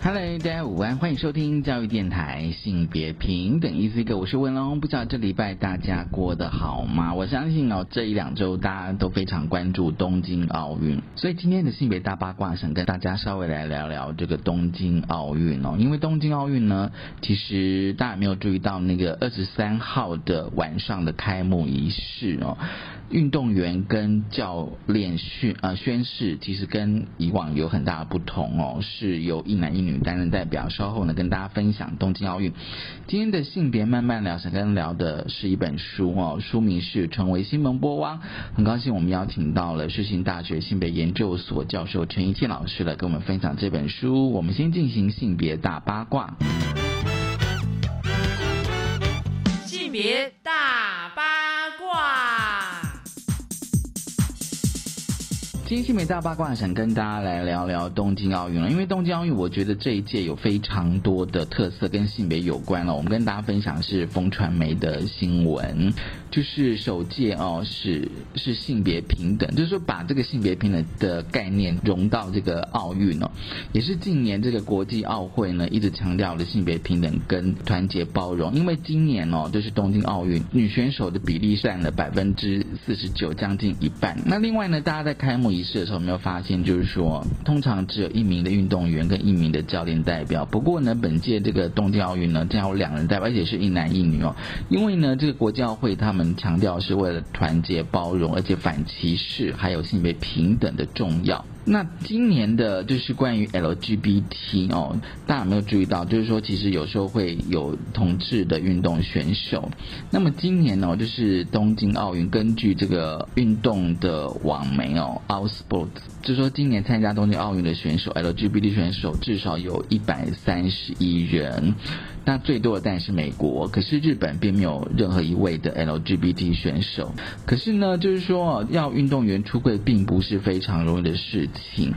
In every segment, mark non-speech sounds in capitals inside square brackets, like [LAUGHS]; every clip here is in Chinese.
Hello，大家午安，欢迎收听教育电台性别平等 Easy Go，我是文龙。不知道这礼拜大家过得好吗？我相信哦，这一两周大家都非常关注东京奥运，所以今天的性别大八卦想跟大家稍微来聊聊这个东京奥运哦。因为东京奥运呢，其实大家没有注意到那个二十三号的晚上的开幕仪式哦。运动员跟教练训呃宣誓，其实跟以往有很大的不同哦，是由一男一女担任代表。稍后呢，跟大家分享东京奥运。今天的性别慢慢聊，想跟聊的是一本书哦，书名是《成为新闻波汪》。很高兴我们邀请到了世新大学性别研究所教授陈怡倩老师来跟我们分享这本书。我们先进行性别大八卦。性别大八今天新闻大八卦想跟大家来聊聊东京奥运了，因为东京奥运我觉得这一届有非常多的特色跟性别有关了。我们跟大家分享是风传媒的新闻，就是首届哦是是性别平等，就是说把这个性别平等的概念融到这个奥运哦，也是近年这个国际奥会呢一直强调的性别平等跟团结包容。因为今年哦就是东京奥运女选手的比例占了百分之四十九，将近一半。那另外呢，大家在开幕仪式的时候有没有发现，就是说，通常只有一名的运动员跟一名的教练代表。不过呢，本届这个东京奥运呢，将有两人代表，而且是一男一女哦。因为呢，这个国际奥会他们们强调是为了团结包容，而且反歧视，还有性别平等的重要。那今年的就是关于 LGBT 哦，大家有没有注意到？就是说，其实有时候会有同志的运动选手。那么今年呢，就是东京奥运，根据这个运动的网媒哦，Out Sports，就说今年参加东京奥运的选手 LGBT 选手至少有一百三十一人。那最多的当然是美国，可是日本并没有任何一位的 LGBT 选手。可是呢，就是说要运动员出柜并不是非常容易的事情，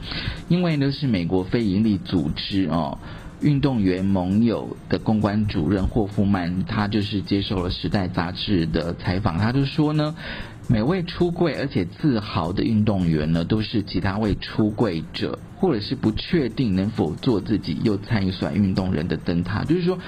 因为呢是美国非营利组织哦，运动员盟友的公关主任霍夫曼，他就是接受了《时代》杂志的采访，他就说呢，每位出柜而且自豪的运动员呢，都是其他位出柜者。或者是不确定能否做自己又参与算运动人的灯塔，就是说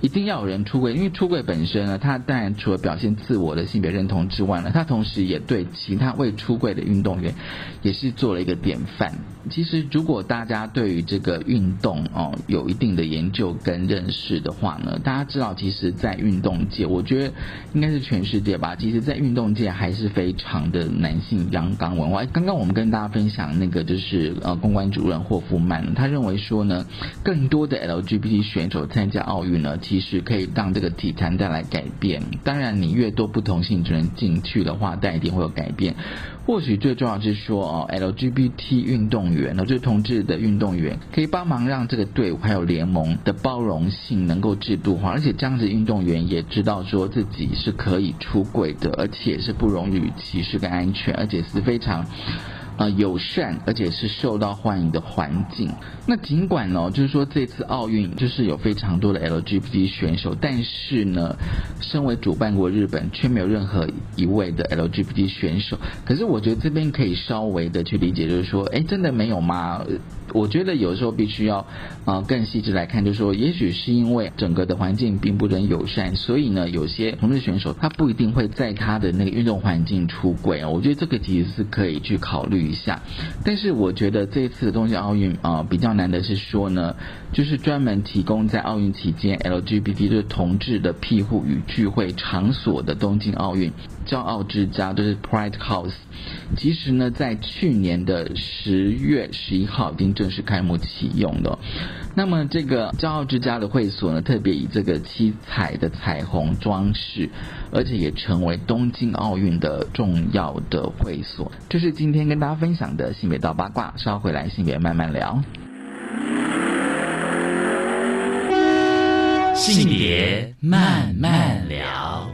一定要有人出柜，因为出柜本身呢，他当然除了表现自我的性别认同之外呢，他同时也对其他未出柜的运动员也是做了一个典范。其实如果大家对于这个运动哦有一定的研究跟认识的话呢，大家知道其实，在运动界，我觉得应该是全世界吧，其实在运动界还是非常的男性阳刚文化。刚刚我们跟大家分享那个就是呃公关主。任霍夫曼他认为说呢，更多的 LGBT 选手参加奥运呢，其实可以让这个体坛带来改变。当然，你越多不同性质人进去的话，但一定会有改变。或许最重要是说哦，LGBT 运动员呢，就是同志的运动员，可以帮忙让这个队伍还有联盟的包容性能够制度化，而且这样子运动员也知道说自己是可以出轨的，而且是不容于歧视跟安全，而且是非常。呃，友善而且是受到欢迎的环境。那尽管呢，就是说这次奥运就是有非常多的 LGBT 选手，但是呢，身为主办国日本却没有任何一位的 LGBT 选手。可是我觉得这边可以稍微的去理解，就是说，哎，真的没有吗？我觉得有时候必须要啊更细致来看，就是说，也许是因为整个的环境并不很友善，所以呢，有些同志选手他不一定会在他的那个运动环境出轨啊。我觉得这个其实是可以去考虑。一下，但是我觉得这次东京奥运啊比较难的是说呢，就是专门提供在奥运期间 LGBT 就是同志的庇护与聚会场所的东京奥运骄傲之家，就是 Pride House。其实呢，在去年的十月十一号已经正式开幕启用了。那么这个骄傲之家的会所呢，特别以这个七彩的彩虹装饰，而且也成为东京奥运的重要的会所。这是今天跟大家分享的性别道八卦，稍回来性别慢慢聊。性别慢慢聊。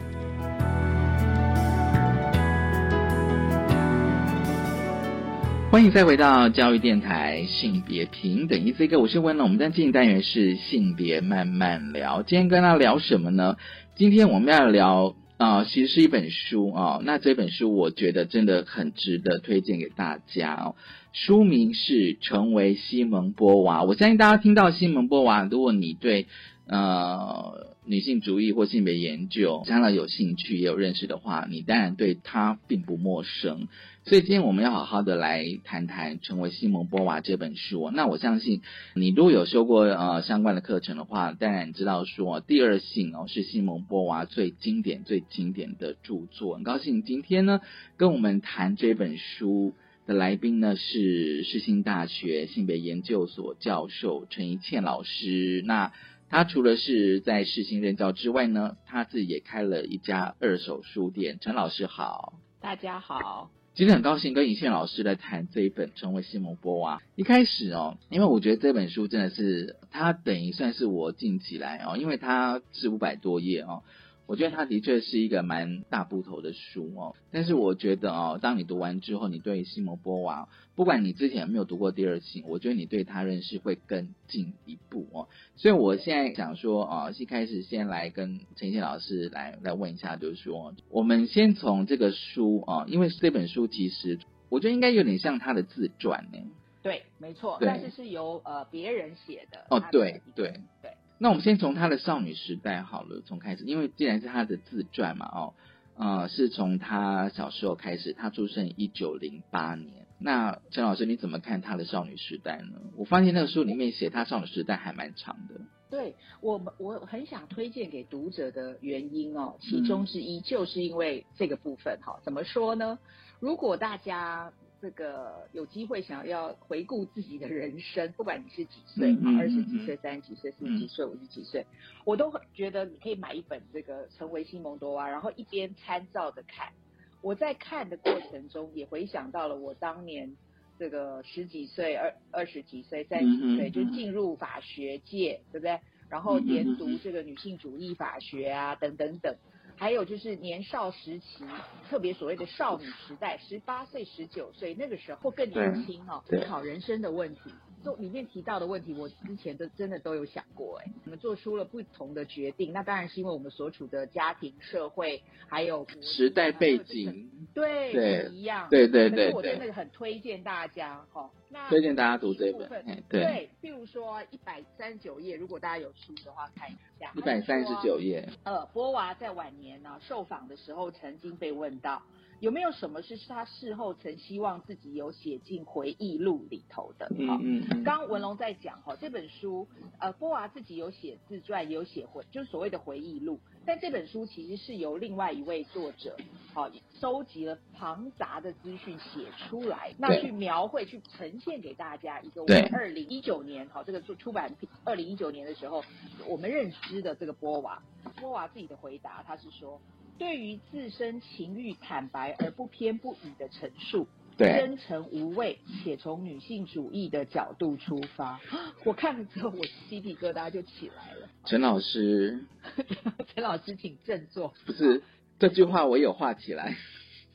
欢迎再回到教育电台性别平等一 C 哥，我是温龙。我们在进单元是性别慢慢聊。今天跟大家聊什么呢？今天我们要聊啊、其实是一本书啊、那这本书我觉得真的很值得推荐给大家哦。书名是《成为西蒙波娃》。我相信大家听到西蒙波娃，如果你对呃女性主义或性别研究将来有兴趣也有认识的话，你当然对她并不陌生。所以今天我们要好好的来谈谈《成为西蒙波娃》这本书。那我相信你如果有修过呃相关的课程的话，当然知道说《第二性》哦是西蒙波娃最经典、最经典的著作。很高兴今天呢跟我们谈这本书的来宾呢是世新大学性别研究所教授陈怡倩老师。那他除了是在世新任教之外呢，他自己也开了一家二手书店。陈老师好。大家好，今天很高兴跟尹倩老师来谈这一本《成为西蒙波娃》。一开始哦，因为我觉得这本书真的是，它等于算是我近期来哦，因为它是五百多页哦，我觉得它的确是一个蛮大部头的书哦。但是我觉得哦，当你读完之后，你对西摩波娃，不管你之前有没有读过第二性，我觉得你对他认识会更进一步哦。所以我现在想说啊，一开始先来跟陈宪老师来来问一下，就是说，我们先从这个书啊，因为这本书其实我觉得应该有点像他的自传呢。对，没错，但是是由呃别人写的。哦对对对，那我们先从他的少女时代好了，从开始，因为既然是他的自传嘛，哦，呃，是从他小时候开始，他出生一九零八年。那陈老师，你怎么看他的少女时代呢？我发现那个书里面写他少女时代还蛮长的。对我们我很想推荐给读者的原因哦，嗯其中之一就是因为这个部分哈、怎么说呢？如果大家这个有机会想要回顾自己的人生，不管你是几岁二十嗯几岁、三十几岁、四十几岁、五十几岁，我都很觉得你可以买一本这个《成为西蒙多娃》，然后一边参照着看。我在看的过程中，也回想到了我当年这个十几岁、二二十几岁、三十几岁，就进入法学界，对不对？然后研读这个女性主义法学啊，等等等。还有就是年少时期，特别所谓的少女时代，十八岁、十九岁那个时候或更年轻哦，思考人生的问题。就里面提到的问题，我之前都真的都有想过，哎，我们做出了不同的决定，那当然是因为我们所处的家庭、社会还有时代背景，对对不一样，对对可是我对对真的很推荐大家哈。那推荐大家读这本对对，譬如说一百三十九页，如果大家有书的话看一下。一百三十九页。页。呃，波娃在晚年呢、受访的时候，曾经被问到有没有什么是他事后曾希望自己有写进回忆录里头的。好嗯嗯嗯，刚刚文龙在讲哈，这本书，呃，波娃自己有写自传，也有写回，就是所谓的回忆录。但这本书其实是由另外一位作者，好、收集了庞杂的资讯写出来，那去描绘、去呈现给大家一个我二零一九年，好、这个出出版品，二零一九年的时候，我们认知的这个波娃，波娃自己的回答，他是说，对于自身情欲坦白而不偏不倚的陈述，对，真诚无畏，且从女性主义的角度出发。[GASPS] 我看了之后，我鸡皮疙瘩就起来了。陈老师 [LAUGHS] 陈老师，请振作。不是这句话，我有画起来。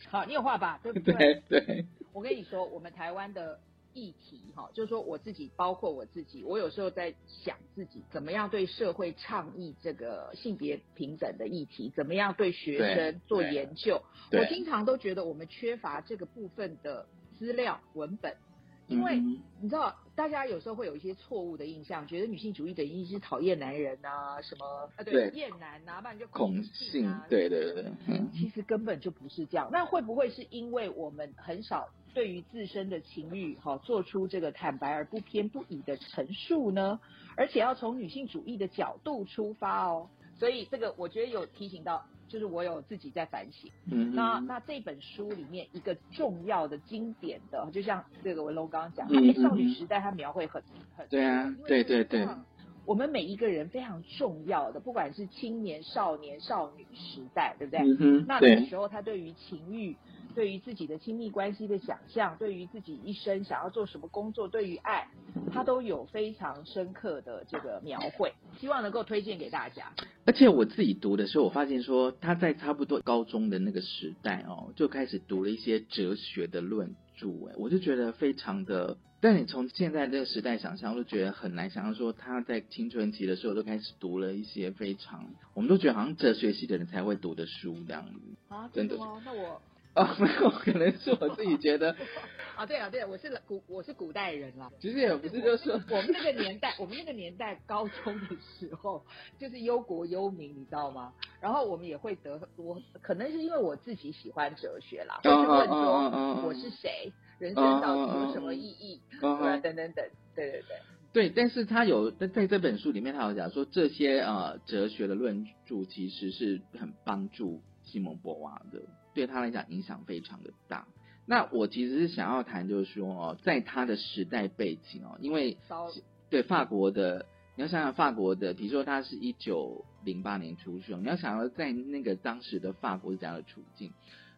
好，你有画吧？对不对？对对，我跟你说，我们台湾的议题，哈，就是说我自己，包括我自己，我有时候在想自己怎么样对社会倡议这个性别平等的议题，怎么样对学生做研究。我经常都觉得我们缺乏这个部分的资料文本。因为嗯你知道，大家有时候会有一些错误的印象，觉得女性主义等于是讨厌男人呐、什么啊，对，对厌男呐、不然就恐性性啊，，对对对，嗯其实根本就不是这样。那会不会是因为我们很少对于自身的情欲哈、做出这个坦白而不偏不倚的陈述呢？而且要从女性主义的角度出发哦。所以这个我觉得有提醒到，就是我有自己在反省。嗯，那那这本书里面一个重要的经典的，就像这个文龙刚刚讲，嗯哎、少女嗯时代它描绘很很对啊对对对我们每一个人非常重要的，不管是青年、少年、少女时代，对不对？嗯哼，那那时候他对于情欲对于自己的亲密关系的想象，对于自己一生想要做什么工作，对于爱，他都有非常深刻的这个描绘，希望能够推荐给大家。而且我自己读的时候，我发现说他在差不多高中的那个时代哦，就开始读了一些哲学的论著，哎，我就觉得非常的。但你从现在这个时代想象，我就觉得很难想象说他在青春期的时候都开始读了一些非常，我们都觉得好像哲学系的人才会读的书这样子。啊，真的吗？那我。哦，[LAUGHS] 没有，可能是我自己觉得。[LAUGHS] 啊，对啊，对，我是古，我是古代人啦。其实也不是，就是我们那个年代，我们那个年代高中的时候，就是忧国忧民，你知道吗？然后我们也会得，我可能是因为我自己喜欢哲学啦，就是问说我是谁，人生到底有什么意义，等等等，对对对。对，但是他有在在这本书里面，他有讲说这些呃哲学的论著其实是很帮助西蒙博娃的。对他来讲影响非常的大。那我其实是想要谈，就是说哦，在他的时代背景哦，因为对法国的，你要想想法国的，比如说他是一九零八年出生，你要想要在那个当时的法国是怎样的处境。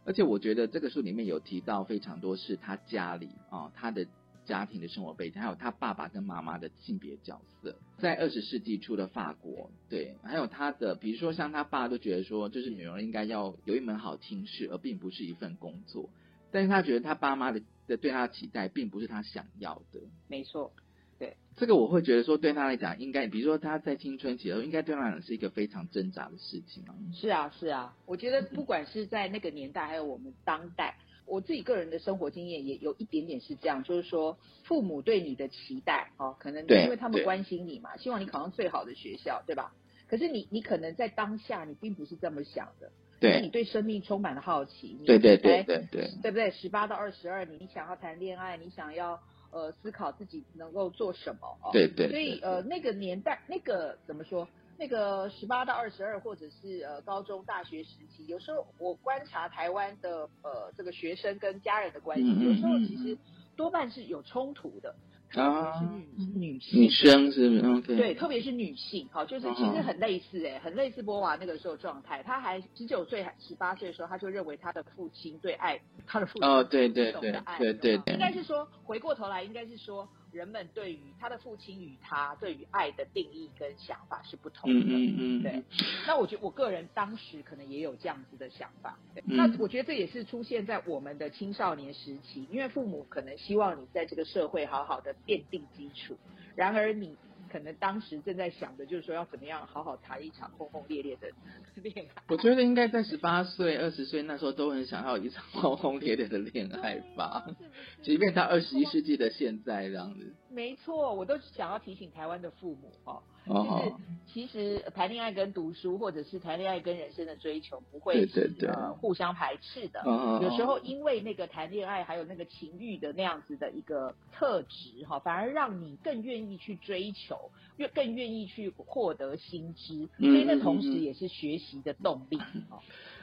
而且我觉得这个书里面有提到非常多是他家里啊，他的。家庭的生活背景，还有他爸爸跟妈妈的性别角色，在二十世纪初的法国，对，还有他的，比如说像他爸都觉得说，就是女儿应该要有一门好听事，而并不是一份工作。但是他觉得他爸妈的的对他的期待，并不是他想要的。没错，对，这个我会觉得说，对他来讲，应该，比如说他在青春期的时候，应该对他来讲是一个非常挣扎的事情啊。是啊，是啊，我觉得不管是在那个年代，还有我们当代。我自己个人的生活经验也有一点点是这样，就是说父母对你的期待，哦，可能因为他们关心你嘛，希望你考上最好的学校，对吧？可是你你可能在当下你并不是这么想的，对，你对生命充满了好奇，对对对对对，对不对？十八到二十二，你你想要谈恋爱，你想要呃思考自己能够做什么，哦，对对，所以呃那个年代那个怎么说？那个十八到二十二，或者是呃高中、大学时期，有时候我观察台湾的呃这个学生跟家人的关系，有时候其实多半是有冲突的。啊，女女性女生是不是？对，特别是女性，好，就是其实很类似哎，很类似波娃那个时候状态。她还十九岁、还十八岁的时候，她就认为她的父亲对爱她的父亲哦，对对对对对，应该是说回过头来，应该是说。人们对于他的父亲与他对于爱的定义跟想法是不同的，嗯嗯嗯，对。那我觉得我个人当时可能也有这样子的想法，对那我觉得这也是出现在我们的青少年时期，因为父母可能希望你在这个社会好好的奠定基础，然而你。可能当时正在想的就是说要怎么样好好谈一场轰轰烈烈的恋爱。我觉得应该在十八岁、二十岁那时候都很想要一场轰轰烈烈的恋爱吧，即便他二十一世纪的现在这样子。没错，我都想要提醒台湾的父母哦。就是其实谈恋爱跟读书，或者是谈恋爱跟人生的追求，不会是呃互相排斥的。有时候因为那个谈恋爱还有那个情欲的那样子的一个特质哈，反而让你更愿意去追求，越更愿意去获得新知，所以那同时也是学习的动力。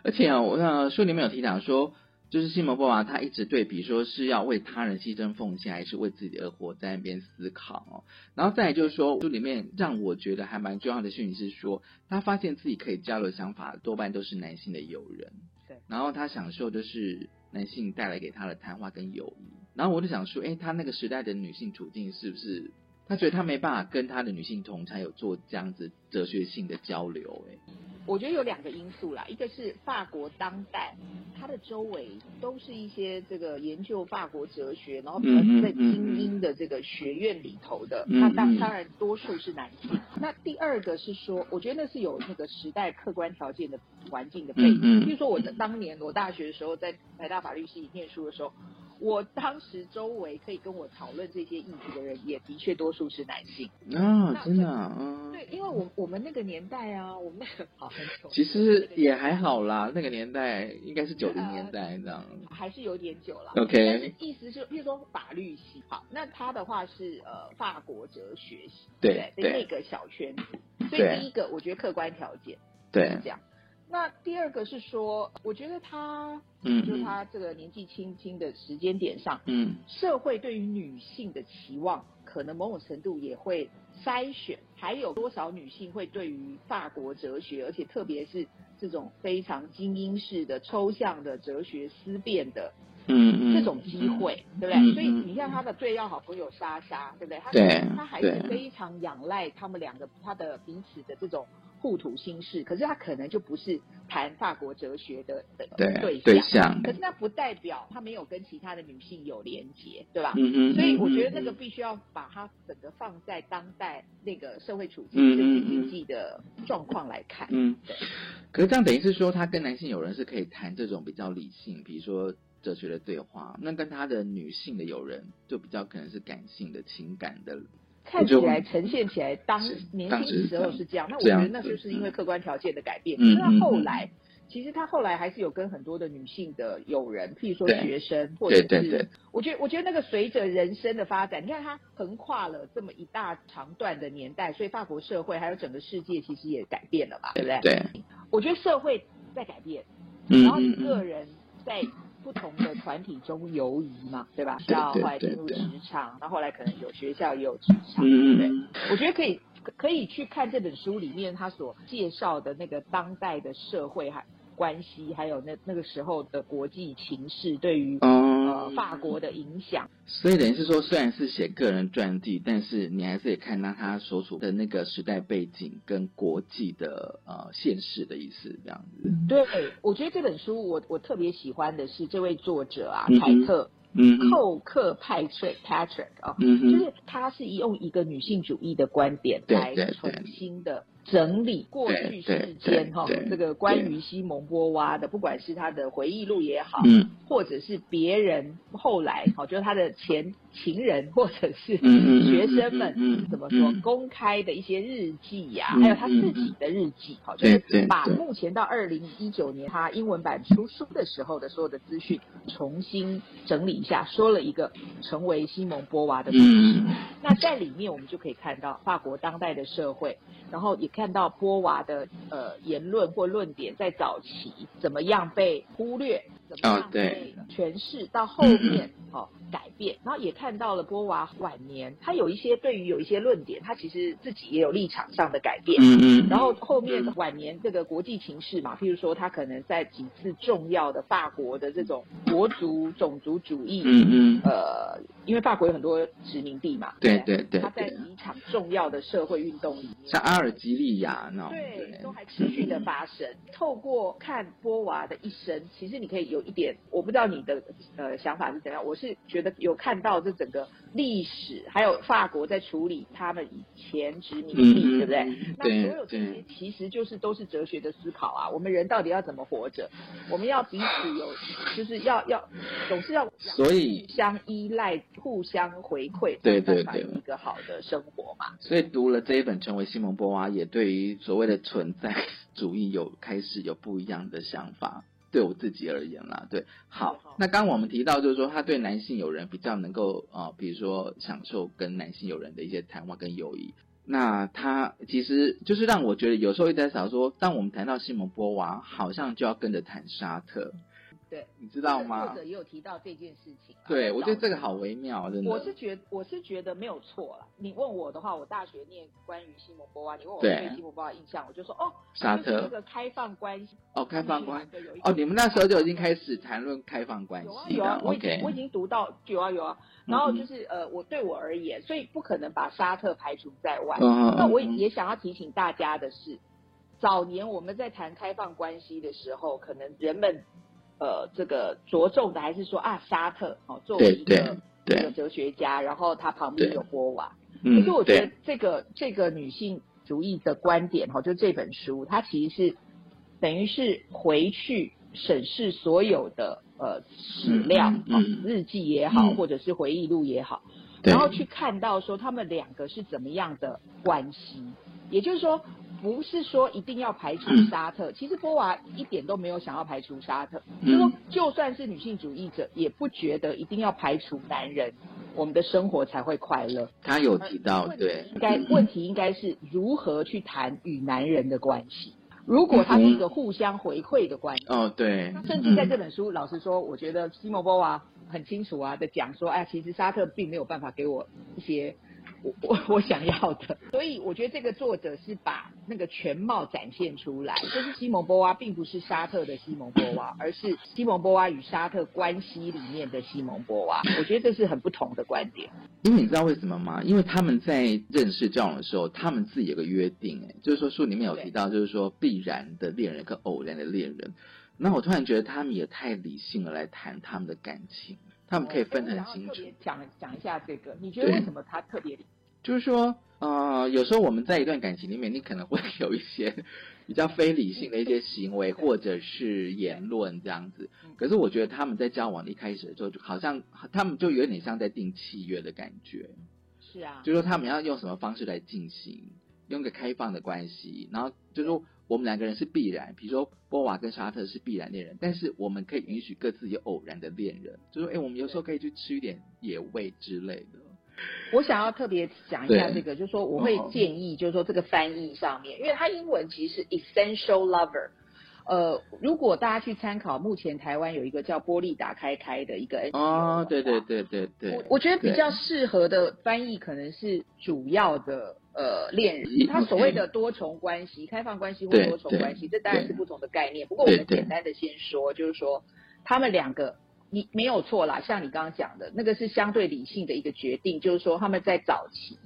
而且啊，我看书里面有提到说。就是西蒙波娃，他一直对比说是要为他人牺牲奉献，还是为自己而活，在那边思考哦。然后再来就是说，书里面让我觉得还蛮重要的讯息是说，他发现自己可以交流想法，多半都是男性的友人。对。然后他享受的是男性带来给他的谈话跟友谊。然后我就想说，哎，他那个时代的女性处境是不是？他觉得他没办法跟他的女性同才有做这样子哲学性的交流，哎。我觉得有两个因素啦，一个是法国当代，它的周围都是一些这个研究法国哲学，然后比较在精英的这个学院里头的，那当当然多数是男性。那第二个是说，我觉得那是有那个时代客观条件的环境的背景，比如说我的当年我大学的时候在台大法律系念书的时候。我当时周围可以跟我讨论这些议题的人，也的确多数是男性。啊，真的啊，对，因为我我们那个年代啊，我们那个好很久，其实也还好啦，那个年代应该是九零年代这样，还是有点久了。OK，但是意思是，比如说法律系，好，那他的话是呃法国哲学系，对对，那个小圈子，所以第一个我觉得客观条件对。这样。那第二个是说，我觉得他，嗯就是他这个年纪轻轻的时间点上，嗯。社会对于女性的期望，可能某种程度也会筛选，还有多少女性会对于法国哲学，而且特别是这种非常精英式的抽象的哲学思辨的嗯嗯，这种机会，对不对？嗯所以你像他的最要好朋友莎莎，对不对？他对他还是非常仰赖他们两个他的彼此的这种互吐心事，可是他可能就不是谈法国哲学的的对对对象。可是那不代表他没有跟其他的女性有连结，对吧？嗯嗯，所以我觉得那嗯个必须要把它整个放在当代那个社会处境、嗯政治嗯嗯经济的状况来看。嗯对，可是这样等于是说，他跟男性友人是可以谈这种比较理性，比如说哲学的对话，那跟他的女性的友人就比较可能是感性的、情感的。看起来呈现起来当年轻时候是这样，那我觉得那子就是因为客观条件的改变。嗯可是他嗯嗯后来，其实他后来还是有跟很多的女性的友人，譬如说对学生，或者是对对对我觉得我觉得那个随着人生的发展，你看他横跨了这么一大长段的年代，所以法国社会还有整个世界其实也改变了吧，对不对？对，我觉得社会在改变，嗯然后你个人在不同的团体中游移嘛，对吧？对对到后来进入职场，然后后来可能有学校也有职场，对。我觉得可以可以去看这本书里面他所介绍的那个当代的社会还关系，还有那那个时候的国际情势对于、呃哦，法国的影响。所以等于是说，虽然是写个人传记，但是你还是得看到他所处的那个时代背景跟国际的呃现实的意思，这样子。对，我觉得这本书我我特别喜欢的是这位作者啊，嗯凯特嗯哼。寇克派翠 Patrick 啊、嗯哼。就是他是用一个女性主义的观点来重新的整理过去对世间哈这个关于西蒙波娃的，不管是他的回忆录也好，嗯。或者是别人后来好，就是他的前情人或者是学生们怎么说嗯公开的一些日记呀、嗯还有他自己的日记，好，就是把目前到二零一九年他英文版出书的时候的所有的资讯重新整理一下，说了一个成为西蒙波娃的故事。嗯那在里面我们就可以看到法国当代的社会，然后也看到波娃的呃言论或论点在早期怎么样被忽略，怎么样被诠释，到后面哦改变，然后也看到了波娃晚年他有一些对于有一些论点，他其实自己也有立场上的改变。嗯嗯，然后后面晚年这个国际情势嘛，譬如说他可能在几次重要的法国的这种国族种族主义，嗯嗯呃，因为法国有很多殖民地嘛，对对对他在对几场重要的社会运动里面，像阿尔及利亚那种，对，都还持续的发生。透过看波娃的一生，其实你可以有一点，我不知道你的呃想法是怎样。我是觉得有看到这整个历史，还有法国在处理他们以前殖民嗯地，嗯对不对？嗯那所有这些其实就是都是哲学的思考啊。我们人到底要怎么活着？我们要彼此有，就是要要总是要所以互相依赖、互相回馈，对对对有一个好的生活嘛。所以读了这一本《成为西蒙波娃》，也对于所谓的存在 [LAUGHS] 主义有开始有不一样的想法。对我自己而言啦，对，好好，那刚刚我们提到就是说，他对男性友人比较能够啊、呃比如说享受跟男性友人的一些谈话跟友谊。那他其实就是让我觉得有时候一直在想说，当我们谈到西蒙波娃，好像就要跟着谈沙特，对，你知道吗作？者也有提到这件事情啊。对，我觉得早这个好微妙，真的。我是觉我是觉得没有错了。你问我的话，我大学念关于西蒙波娃，你问我对对西蒙波娃印象，我就说哦，沙特就是那个开放关系哦，开放关系哦，你们那时候就已经开始谈论开放关系了有啊有啊，我已经我已经读到有啊有啊。然后嗯就是呃，我对我而言，所以不可能把沙特排除在外。嗯那我也想要提醒大家的是，早年我们在谈开放关系的时候，可能人们呃这个着重的还是说啊沙特哦作为一个对。这个哲学家，然后他旁边有波娃。可嗯是我觉得这个这个女性主义的观点哈，就这本书，它其实是等于是回去审视所有的呃史料、日记也好，嗯。或者是回忆录也好，然后去看到说他们两个是怎么样的关系。也就是说，不是说一定要排除沙特，其实波娃一点都没有想要排除沙特，嗯。就是说就算是女性主义者，也不觉得一定要排除男人，我们的生活才会快乐。他有提到，对，应该嗯。问题应该是如何去谈与男人的关系。如果它是一个互相回馈的关系，哦，对，甚至在这本书，老实说，我觉得西蒙波娃很清楚啊的讲说，哎，其实沙特并没有办法给我一些我我我想要的，[LAUGHS] 所以我觉得这个作者是把那个全貌展现出来，就是西蒙波娃并不是沙特的西蒙波娃，而是西蒙波娃与沙特关系里面的西蒙波娃，我觉得这是很不同的观点。因为你知道为什么吗？因为他们在认识交往的时候，他们自己有个约定，哎，就是说书里面有提到，就是说必然的恋人跟偶然的恋人。那我突然觉得他们也太理性了来谈他们的感情，他们可以分得很清楚。讲讲一下这个，你觉得为什么他特别理？就是说，呃，有时候我们在一段感情里面，你可能会 [LAUGHS] 有一些比较非理性的一些行为或者是言论这样子。可是我觉得他们在交往一开始的时候，就好像他们就有点像在订契约的感觉。是啊，就是说他们要用什么方式来进行，用个开放的关系，然后就是说我们两个人是必然，比如说波瓦跟沙特是必然恋人，但是我们可以允许各自有偶然的恋人，就说哎，我们有时候可以去吃一点野味之类的。我想要特别讲一下这个，就是说我会建议，就是说这个翻译上面，因为它英文其实是 essential lover。呃，如果大家去参考目前台湾有一个叫玻璃打开开的一个 N 哦，对对对对对，我我觉得比较适合的翻译可能是主要的呃恋人，他所谓的多重关系、开放关系或多重关系，这当然是不同的概念。不过我们简单的先说，就是说他们两个。你没有错啦，像你刚刚讲的那个是相对理性的一个决定，就是说他们在早期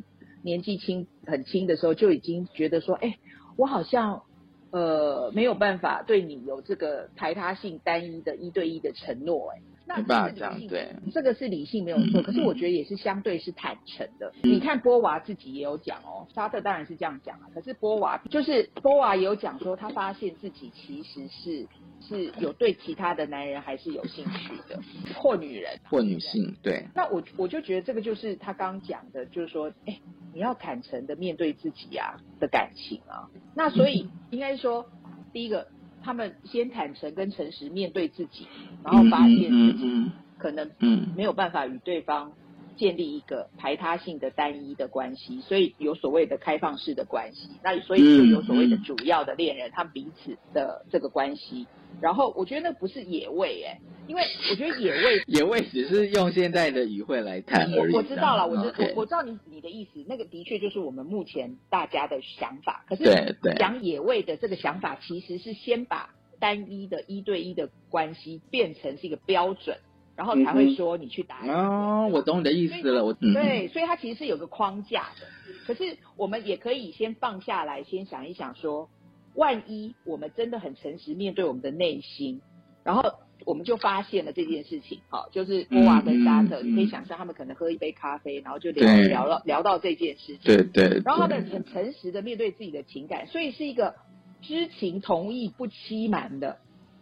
年纪轻很轻的时候就已经觉得说，哎，我好像呃没有办法对你有这个排他性单一的一对一的承诺，哎。那这样对，这个是理性没有错，可是我觉得也是相对是坦诚的。你看波娃自己也有讲哦，沙特当然是这样讲啊，可是波娃就是波娃也有讲说，他发现自己其实是是有对其他的男人还是有兴趣的，或女人或女性。对。那我我就觉得这个就是他刚讲的，就是说，哎，你要坦诚的面对自己啊的感情啊。那所以 [LAUGHS] 应该说，第一个。他们先坦诚跟诚实面对自己，然后发现自己可能没有办法与对方建立一个排他性的单一的关系，所以有所谓的开放式的关系。那所以就有所谓的主要的恋人，他们彼此的这个关系。然后我觉得那不是野味哎，因为我觉得野味 [LAUGHS] 野味只是用现在的语汇来谈而已。我知道了，我知我我知道你你的意思，那个的确就是我们目前大家的想法。可是讲野味的这个想法，其实是先把单一的一对一的关系变成是一个标准，然后才会说你去打。哦，我懂你的意思了，我对，所以它其实是有个框架的。可是我们也可以先放下来，先想一想说。万一我们真的很诚实面对我们的内心，然后我们就发现了这件事情，好，就是波娃跟沙特，你可以想象他们可能喝一杯咖啡，然后就聊聊到聊到这件事情，对对，然后他们很诚实的面对自己的情感，所以是一个知情同意不欺瞒的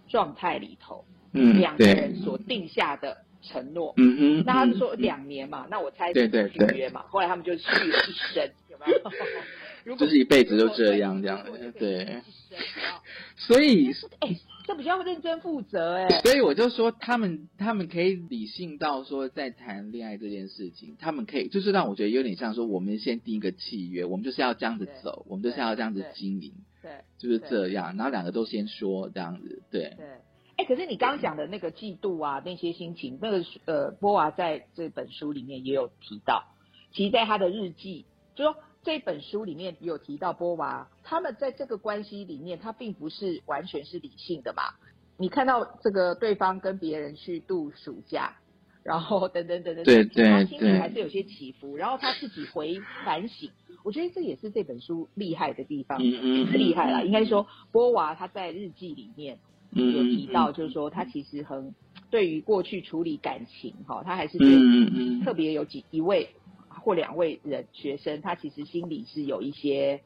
状态里头，嗯，两个人所定下的承诺，嗯哼，那他们说两年嘛，那我猜是续约嘛，后来他们就续了一生，有没有？就是一辈子都这样，这样对。所以，哎，这比较认真负责，哎。所以我就说，他们他们可以理性到说，在谈恋爱这件事情，他们可以就是让我觉得有点像说，我们先定一个契约，我们就是要这样子走，我们就是要这样子经营，对，就是这样。然后两个都先说这样子，对。对。哎，可是你刚刚讲的那个嫉妒啊，那些心情，那个呃，波娃在这本书里面也有提到，其实在他的日记就说。这本书里面有提到波娃，他们在这个关系里面，他并不是完全是理性的嘛。你看到这个对方跟别人去度暑假，然后等等等等，对对他心里还是有些起伏，然后他自己回反省。我觉得这也是这本书厉害的地方，厉害啦。应该说波娃他在日记里面有提到，就是说他其实很对于过去处理感情哈，他还是特别有几一位。或两位人学生，他其实心里是有一些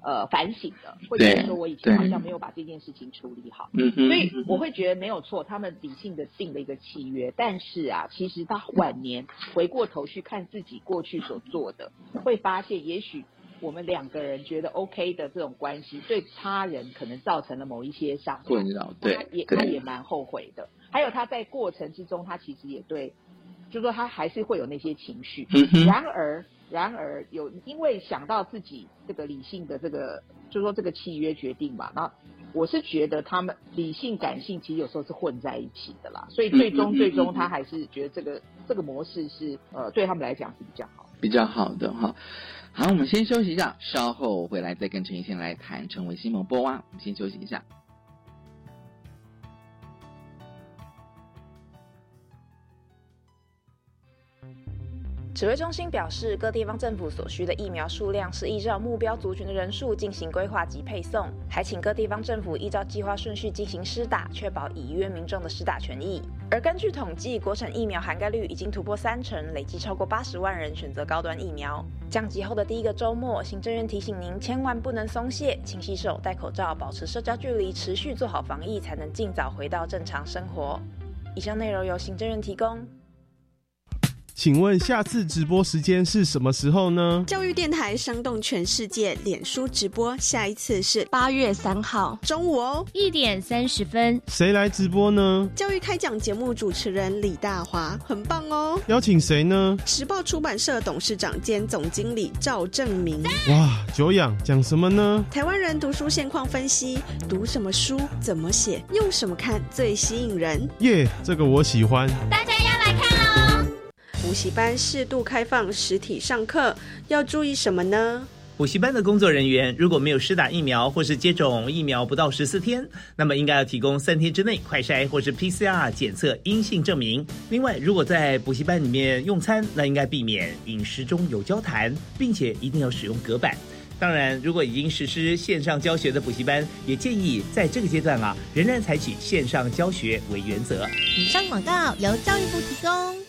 呃反省的，或者说我以前好像没有把这件事情处理好，所以我会觉得没有错，他们理性的定了一个契约。但是啊，其实他晚年回过头去看自己过去所做的，会发现也许我们两个人觉得 OK 的这种关系，对他人可能造成了某一些伤困扰，对，也他也蛮后悔的。还有他在过程之中，他其实也对。就说他还是会有那些情绪。嗯，然而，然而有因为想到自己这个理性的这个，就说这个契约决定嘛，那我是觉得他们理性感性其实有时候是混在一起的啦，所以最终最终嗯他还是觉得这个这个模式是呃对他们来讲是比较好。比较好的哈。好，我们先休息一下，稍后回来再跟陈奕迅来谈成为新萌波哇。我们先休息一下。指挥中心表示，各地方政府所需的疫苗数量是依照目标族群的人数进行规划及配送，还请各地方政府依照计划顺序进行施打，确保已约民众的施打权益。而根据统计，国产疫苗涵盖率已经突破三成，累计超过八十万人选择高端疫苗。降级后的第一个周末，行政院提醒您千万不能松懈，勤洗手、戴口罩、保持社交距离，持续做好防疫，才能尽早回到正常生活。以上内容由行政院提供。请问下次直播时间是什么时候呢？教育电台伤动全世界，脸书直播，下一次是八月三号中午哦。一点三十分，谁来直播呢？教育开讲节目主持人李大华，很棒哦。邀请谁呢？时报出版社董事长兼总经理赵正明。哇，久仰讲什么呢？台湾人读书现况分析，读什么书，怎么写，用什么看最吸引人。耶、这个我喜欢。补习班适度开放实体上课，要注意什么呢？补习班的工作人员如果没有施打疫苗或是接种疫苗不到十四天，那么应该要提供三天之内快筛或是 PCR 检测阴性证明。另外，如果在补习班里面用餐，那应该避免饮食中有交谈，并且一定要使用隔板。当然，如果已经实施线上教学的补习班，也建议在这个阶段啊，仍然采取线上教学为原则。以上广告由教育部提供。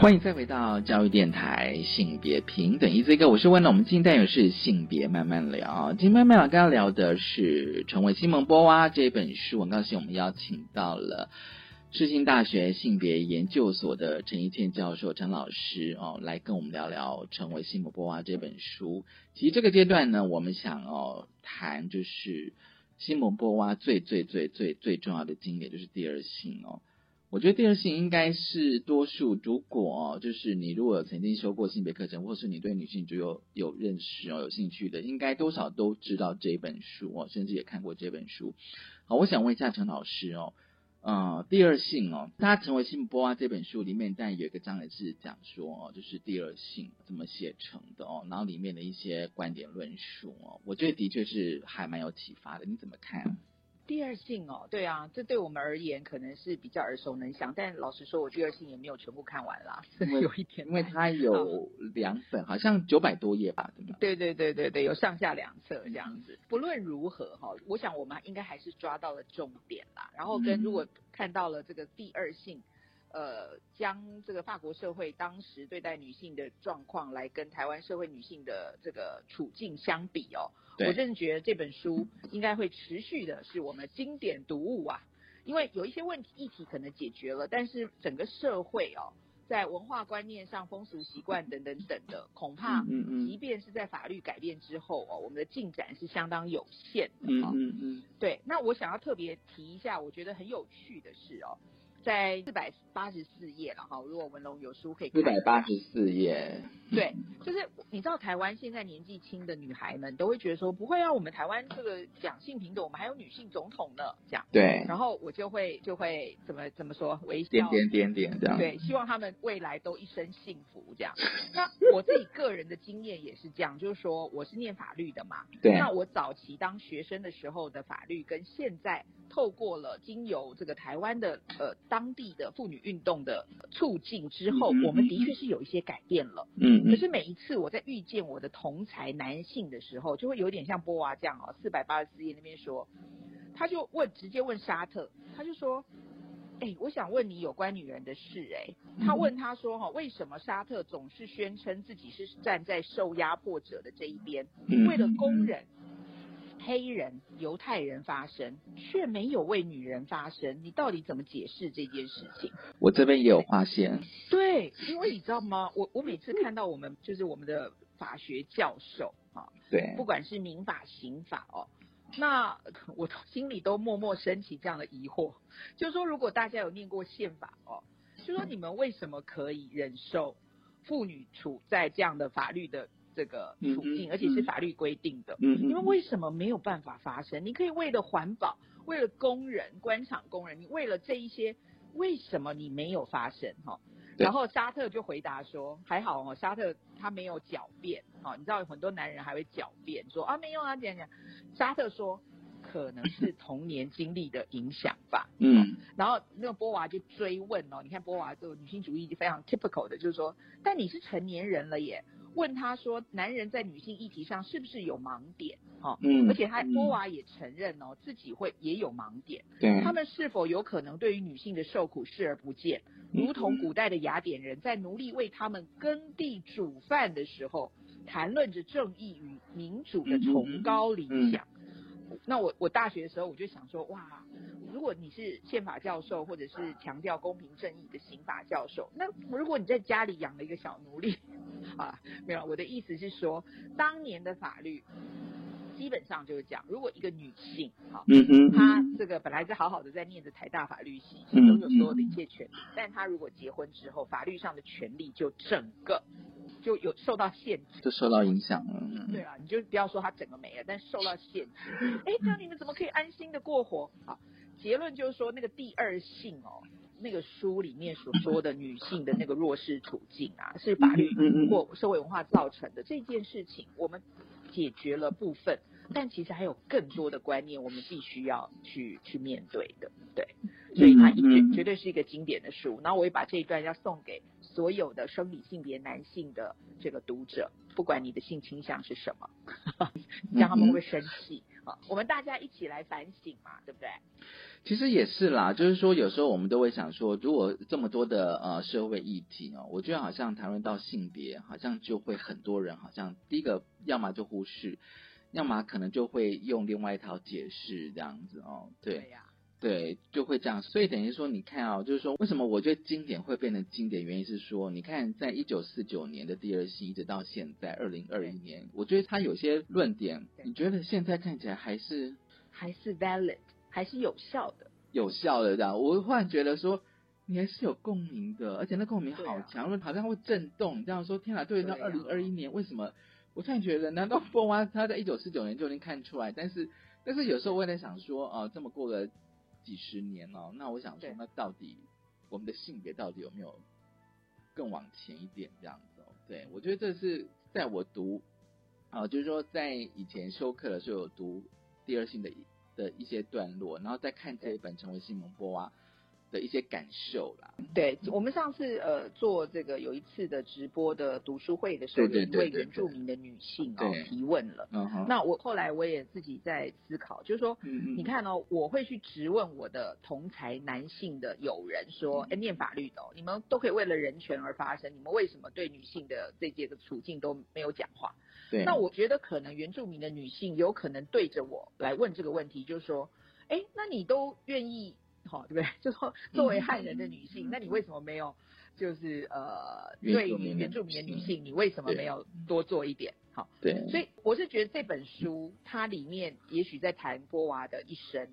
欢迎再回到教育电台性别平等一这个，我是温了。我们今天单元是性别慢慢聊，今天慢慢聊，刚刚聊的是《成为西蒙波娃》这本书。很高兴我们邀请到了世新大学性别研究所的陈一倩教授陈老师哦，来跟我们聊聊《成为西蒙波娃》这本书。其实这个阶段呢，我们想哦谈就是西蒙波娃最最最最最重要的经典就是第二性哦。我觉得第二性应该是多数，如果、就是你如果曾经修过性别课程，或是你对女性主有有认识哦、有兴趣的，应该多少都知道这本书哦，甚至也看过这本书。好，我想问一下陈老师哦，呃，第二性哦，他成为性波啊这本书里面，但有一个章节是讲说哦，就是第二性怎么写成的哦，然后里面的一些观点论述哦，我觉得的确是还蛮有启发的，你怎么看？第二性哦，对啊，这对我们而言可能是比较耳熟能详，但老实说，我第二性也没有全部看完啦，[LAUGHS] 有一点因为它有两本，好像九百多页吧，对吗？对对对对对，有上下两册这样子。不论如何哈，我想我们应该还是抓到了重点啦。然后跟嗯如果看到了这个第二性，呃，将这个法国社会当时对待女性的状况来跟台湾社会女性的这个处境相比哦，我真的觉得这本书应该会持续的是我们经典读物啊。因为有一些问题议题可能解决了，但是整个社会哦，在文化观念上、风俗习惯等等等的，恐怕嗯嗯即便是在法律改变之后哦，我们的进展是相当有限的嗯哦。嗯嗯，对，那我想要特别提一下，我觉得很有趣的是哦，在四百八十四页了哈。如果文龙有书可以四百八十四页，对，就是你知道台湾现在年纪轻的女孩们都会觉得说，不会啊，我们台湾这个讲性平等，我们还有女性总统呢，这样。对。然后我就会就会怎么怎么说微笑，点点点点这样。对，希望他们未来都一生幸福这样。那我自己个人的经验也是这样，就是说我是念法律的嘛，对。那我早期当学生的时候的法律跟现在透过了经由这个台湾的呃当地的妇女运动的促进之后，我们的确是有一些改变了。嗯。可是每一次我在遇见我的同才男性的时候，就会有点像波娃这样哦，四百八十四页那边说，他就问直接问沙特，他就说，哎，我想问你有关女人的事，哎，他问他说哈，为什么沙特总是宣称自己是站在受压迫者的这一边，为了工人？黑人、犹太人发声，却没有为女人发声，你到底怎么解释这件事情？我这边也有发现。对，因为你知道吗？我我每次看到我们就是我们的法学教授啊，对，不管是民法、刑法哦，那我心里都默默升起这样的疑惑，就是说，如果大家有念过宪法哦，就说你们为什么可以忍受妇女处在这样的法律的？这个处境，而且是法律规定的。嗯，你们为什么没有办法发生？你可以为了环保，为了工人、官场工人，你为了这一些，为什么你没有发生？哈，然后沙特就回答说，还好哦，沙特他没有狡辩。哈，你知道很多男人还会狡辩说啊，没有啊，讲讲。沙特说，可能是童年经历的影响吧。嗯，然后那个波娃就追问哦，你看波娃这个女性主义非常 typical 的，就是说，但你是成年人了耶。问他说：“男人在女性议题上是不是有盲点？哈，嗯，而且他波娃也承认哦，自己会也有盲点。对，他们是否有可能对于女性的受苦视而不见，如同古代的雅典人在奴隶为他们耕地煮饭的时候，谈论着正义与民主的崇高理想？那我我大学的时候我就想说，哇，如果你是宪法教授或者是强调公平正义的刑法教授，那如果你在家里养了一个小奴隶。”啊，没有，我的意思是说，当年的法律基本上就是讲，如果一个女性，哈，嗯哼，她这个本来是好好的在念着台大法律系，拥有所有的一切权利，但她如果结婚之后，法律上的权利就整个就有受到限制，就受到影响了。对啊，你就不要说她整个没了，但受到限制。[LAUGHS] 哎，那你们怎么可以安心的过活？好，结论就是说，那个第二性哦。那个书里面所说的女性的那个弱势处境啊，是法律或社会文化造成的这件事情，我们解决了部分，但其实还有更多的观念我们必须要去去面对的，对，所以它绝绝对是一个经典的书。然后我也把这一段要送给所有的生理性别男性的这个读者，不管你的性倾向是什么，[LAUGHS] 这样他们会生气啊。我们大家一起来反省嘛，对不对？其实也是啦，就是说有时候我们都会想说，如果这么多的呃社会议题哦，我觉得好像谈论到性别，好像就会很多人好像第一个要么就忽视，要么可能就会用另外一套解释这样子哦，对，对，就会这样。所以等于说，你看啊，就是说为什么我觉得经典会变成经典，原因是说，你看在一九四九年的第二性一直到现在二零二一年，我觉得他有些论点，你觉得现在看起来还是还是 valid。还是有效的，有效的这样，我忽然觉得说，你还是有共鸣的，而且那共鸣好强，好像会震动。这样说，天哪，对，到二零二一年，为什么？我突然觉得，难道波娃他在一九四九年就已经看出来？但是，但是有时候我也在想说，啊，这么过了几十年哦，那我想说，那到底我们的性别到底有没有更往前一点这样子？哦？对，我觉得这是在我读啊，就是说在以前修课的时候有读第二性的。的一些段落，然后再看这一本《成为西蒙波娃》的一些感受啦。对我们上次呃做这个有一次的直播的读书会的时候，有一位原住民的女性哦提问了。嗯那我后来我也自己在思考，就是说，嗯你看哦，我会去质问我的同才男性的友人说，哎，念法律的，哦你们都可以为了人权而发声，你们为什么对女性的这些的处境都没有讲话？对那我觉得可能原住民的女性有可能对着我来问这个问题，就是说，哎，那你都愿意，好，对不对？[LAUGHS] 就说作为汉人的女性，那你为什么没有，就是呃，对于原住民的女性，你为什么没有多做一点？好，对。所以我是觉得这本书它里面也许在谈波娃的一生，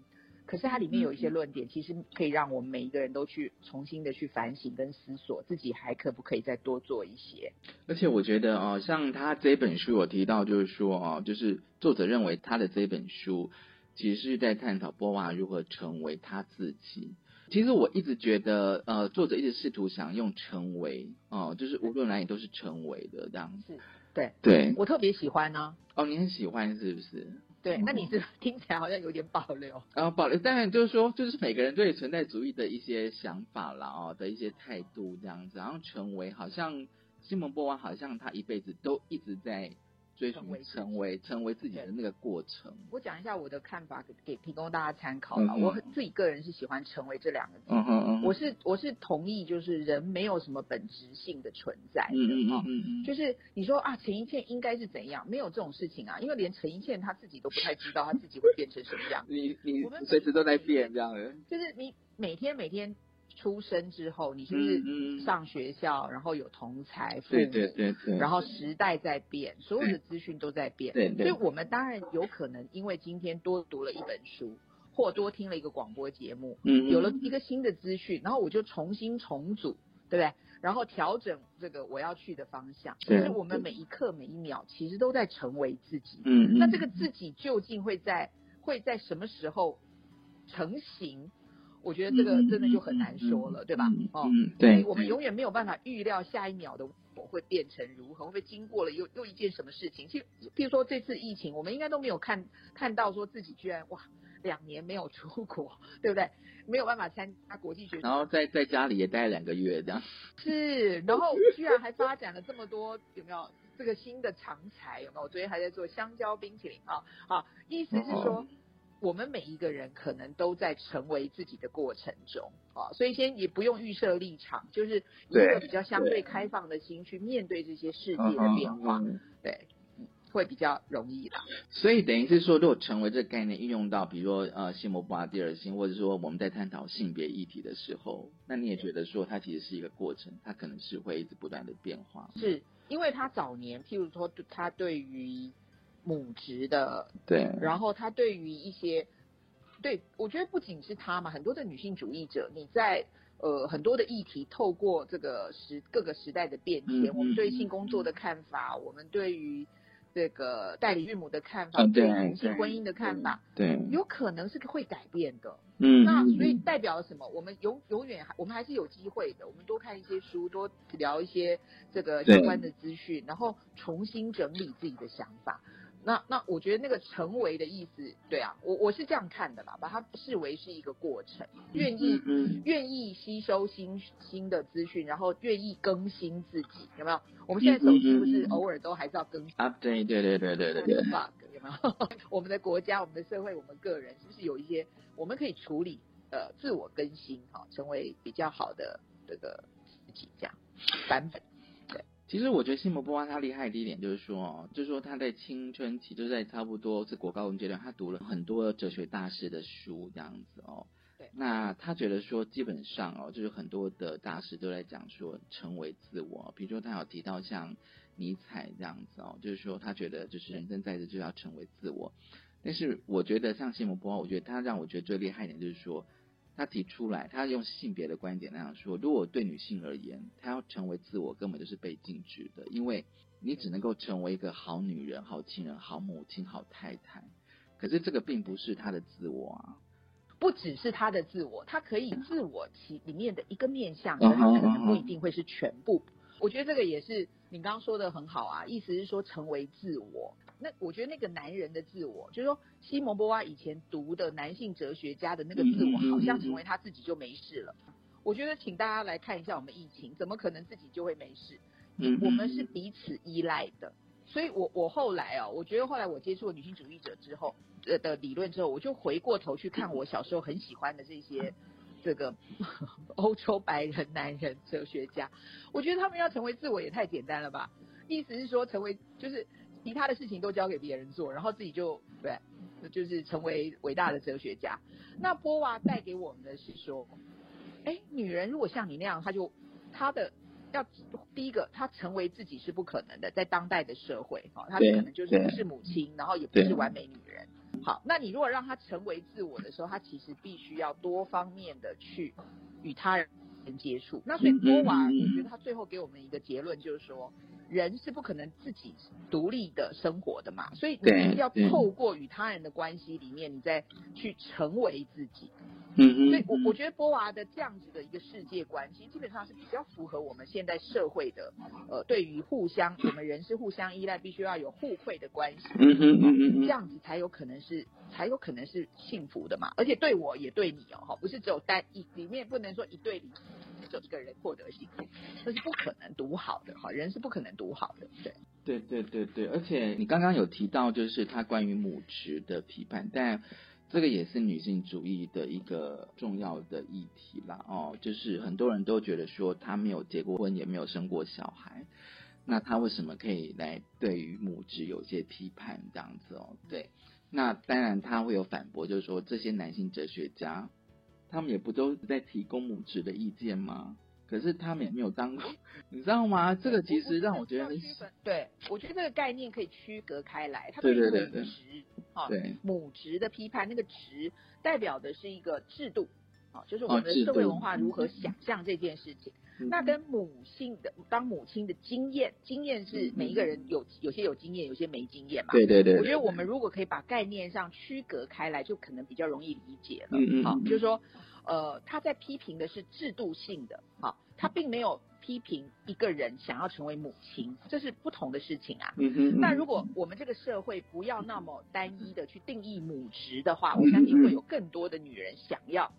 可是它里面有一些论点，其实可以让我们每一个人都去重新的去反省跟思索，自己还可不可以再多做一些。而且我觉得哦，像他这本书我提到，就是说哦，就是作者认为他的这本书其实是在探讨波娃如何成为他自己。其实我一直觉得，呃，作者一直试图想用成为哦，就是无论哪里都是成为的这样子。对对，我特别喜欢呢。哦，你很喜欢是不是？对，那你这听起来好像有点保留。啊，保留，当然就是说，就是每个人对存在主义的一些想法啦，哦的一些态度这样子，然后成为好像西蒙波娃，好像他一辈子都一直在。追寻成为成为自己的那个过程。我讲一下我的看法，给给提供大家参考了。我自己个人是喜欢“成为”这两个字。嗯嗯我是我是同意，就是人没有什么本质性的存在。嗯嗯嗯嗯就是你说啊，陈一茜应该是怎样？没有这种事情啊，因为连陈一茜她自己都不太知道她自己会变成什么样。[LAUGHS] 你你随时都在变这样的。就是你每天每天。出生之后，你是不是上学校，然后有同才父母，对对对对，然后时代在变，所有的资讯都在变，对对，所以我们当然有可能因为今天多读了一本书，或多听了一个广播节目，嗯，有了一个新的资讯，然后我就重新重组，对不对？然后调整这个我要去的方向。就是我们每一刻每一秒，其实都在成为自己。嗯那这个自己究竟会在会在什么时候成型？我觉得这个真的就很难说了，对吧？哦，对，我们永远没有办法预料下一秒的我会变成如何，会不会经过了又又一件什么事情？其实，譬如说这次疫情，我们应该都没有看看到说自己居然哇两年没有出国，对不对？没有办法参加国际学，然后在在家里也待两个月这样。[LAUGHS] 是，然后居然还发展了这么多，有没有这个新的长才？有没有？我昨天还在做香蕉冰淇淋啊啊，意思是说。我们每一个人可能都在成为自己的过程中啊，所以先也不用预设立场，就是一个比较相对开放的心去面对这些世界的变化，对，会比较容易的。所以等于是说，如果成为这个概念运用到，比如说呃，西摩巴第二性，或者说我们在探讨性别议题的时候，那你也觉得说它其实是一个过程，它可能是会一直不断的变化。是因为他早年，譬如说他对于。母职的，对，然后他对于一些，对我觉得不仅是他嘛，很多的女性主义者，你在呃很多的议题，透过这个时各个时代的变迁，我们对性工作的看法，我们对于这个代理孕母的看法，对同性婚姻的看法，对，有可能是会改变的。嗯，那所以代表了什么？我们永永远还我们还是有机会的。我们多看一些书，多聊一些这个相关的资讯，然后重新整理自己的想法。那那我觉得那个成为的意思，对啊，我我是这样看的啦，把它视为是一个过程，愿意愿意吸收新新的资讯，然后愿意更新自己，有没有？我们现在手机不是偶尔都还是要更新啊？对对对对对对对。bug 有没有？[LAUGHS] 我们的国家、我们的社会、我们个人，是不是有一些我们可以处理呃自我更新哈，成为比较好的这个自己这样版本？其实我觉得西摩波娃他厉害的一点就是说哦，就是说他在青春期，就在差不多是国高中阶段，他读了很多哲学大师的书这样子哦。对。那他觉得说，基本上哦，就是很多的大师都在讲说成为自我，比如说他有提到像尼采这样子哦，就是说他觉得就是人生在世就要成为自我。但是我觉得像西摩波娃，我觉得他让我觉得最厉害一点就是说。他提出来，他用性别的观点那样说：，如果对女性而言，她要成为自我，根本就是被禁止的，因为你只能够成为一个好女人、好亲人、好母亲、好太太。可是这个并不是她的自我啊，不只是她的自我，她可以自我其里面的一个面相，可能不一定会是全部。我觉得这个也是你刚刚说的很好啊，意思是说成为自我。那我觉得那个男人的自我，就是说西蒙波娃以前读的男性哲学家的那个自我，好像成为他自己就没事了。我觉得请大家来看一下我们疫情，怎么可能自己就会没事？我们是彼此依赖的。所以我我后来啊，我觉得后来我接触了女性主义者之后呃的理论之后，我就回过头去看我小时候很喜欢的这些 [LAUGHS] 这个 [LAUGHS] 欧洲白人男人哲学家，我觉得他们要成为自我也太简单了吧？意思是说成为就是。其他的事情都交给别人做，然后自己就对，就是成为伟大的哲学家。那波娃带给我们的是说，哎，女人如果像你那样，她就她的要第一个，她成为自己是不可能的，在当代的社会，哈，她可能就是不是母亲，然后也不是完美女人。好，那你如果让她成为自我的时候，她其实必须要多方面的去与他人接触。那所以波娃，我觉得他最后给我们一个结论，就是说。人是不可能自己独立的生活的嘛，所以你一定要透过与他人的关系里面，你再去成为自己。嗯嗯所以我我觉得波娃的这样子的一个世界观，其实基本上是比较符合我们现在社会的，呃，对于互相，我们人是互相依赖，必须要有互惠的关系。嗯嗯嗯嗯这样子才有可能是，才有可能是幸福的嘛。而且对我也对你哦，哈，不是只有单一里面不能说一对就一个人获得幸福，这是不可能独好的哈，人是不可能独好的，对。对对对对，而且你刚刚有提到，就是他关于母职的批判，但这个也是女性主义的一个重要的议题啦。哦，就是很多人都觉得说，她没有结过婚，也没有生过小孩，那她为什么可以来对于母职有些批判这样子哦？对，那当然他会有反驳，就是说这些男性哲学家，他们也不都在提供母职的意见吗？可是他们也没有当过，[LAUGHS] 你知道吗？这个其实让我觉得，对我觉得这个概念可以区隔开来。它对对对对，母职啊，对母职的批判，那个职代表的是一个制度啊，就是我们的社会文化如何想象这件事情。那跟母性的当母亲的经验，经验是每一个人有有些有经验，有些没经验嘛。对对对。我觉得我们如果可以把概念上区隔开来，就可能比较容易理解了。嗯嗯。好，就是说。呃，他在批评的是制度性的，好，他并没有批评一个人想要成为母亲，这是不同的事情啊。嗯哼。那如果我们这个社会不要那么单一的去定义母职的话，我相信会有更多的女人想要，或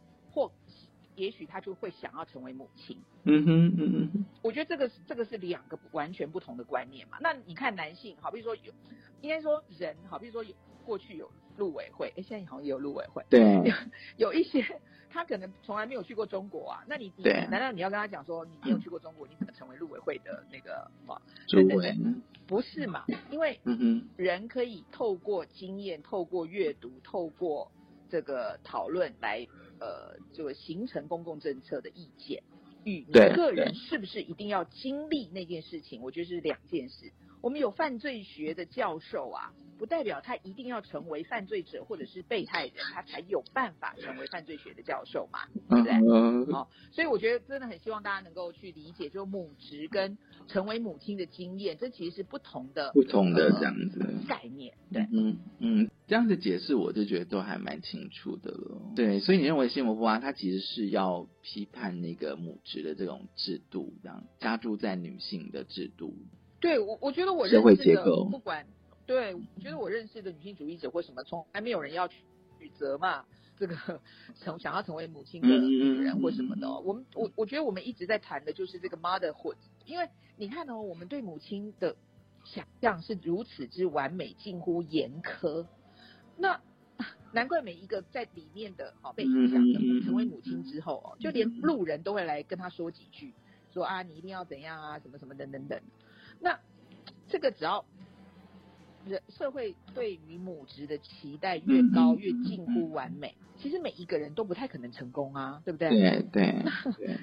也许他就会想要成为母亲。嗯哼，嗯嗯。我觉得这个是这个是两个完全不同的观念嘛。那你看男性，好，比如说有，应该说人，好，比如说有过去有陆委会，哎，现在好像也有陆委会。对。[LAUGHS] 有一些。他可能从来没有去过中国啊，那你你难道你要跟他讲说你没有去过中国，你怎么成为陆委会的那个啊？主委？不是嘛？因为人可以透过经验、透过阅读、透过这个讨论来呃，就形成公共政策的意见。与你个人是不是一定要经历那件事情？我觉得是两件事。我们有犯罪学的教授啊。不代表他一定要成为犯罪者或者是被害人，他才有办法成为犯罪学的教授嘛？对不对？好，所以我觉得真的很希望大家能够去理解，就母职跟成为母亲的经验，这其实是不同的、不同的这样子概念。对，嗯嗯，这样子解释我就觉得都还蛮清楚的了。对，所以你认为西摩波娃他其实是要批判那个母职的这种制度，这样加注在女性的制度？对我，我觉得我社会结构不管。对，我觉得我认识的女性主义者或什么，从来没有人要去责嘛这个 [LAUGHS] 成想要成为母亲的女人或什么的。我们我我觉得我们一直在谈的就是这个 motherhood，因为你看哦，我们对母亲的想象是如此之完美，近乎严苛。那难怪每一个在里面的哦被影响的成为母亲之后哦，就连路人都会来跟他说几句，说啊你一定要怎样啊，什么什么等等等。那这个只要。人社会对于母职的期待越高，越近乎完美。其实每一个人都不太可能成功啊，对不对？对对。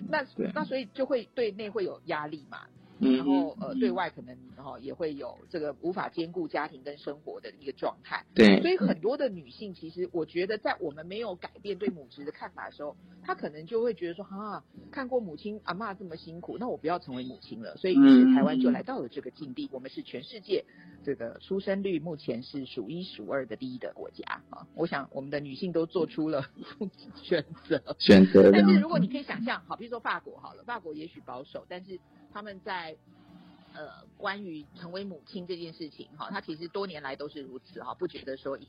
那那那所以就会对内会有压力嘛。然后呃，对外可能然后也会有这个无法兼顾家庭跟生活的一个状态。对。所以很多的女性，其实我觉得在我们没有改变对母职的看法的时候，她可能就会觉得说啊，看过母亲阿妈这么辛苦，那我不要成为母亲了。所以于是台湾就来到了这个境地，我们是全世界这个出生率目前是数一数二的第一的国家啊。我想我们的女性都做出了 [LAUGHS] 选择。选择。但是如果你可以想象，好，比如说法国好了，法国也许保守，但是。他们在呃，关于成为母亲这件事情，哈，他其实多年来都是如此，哈，不觉得说一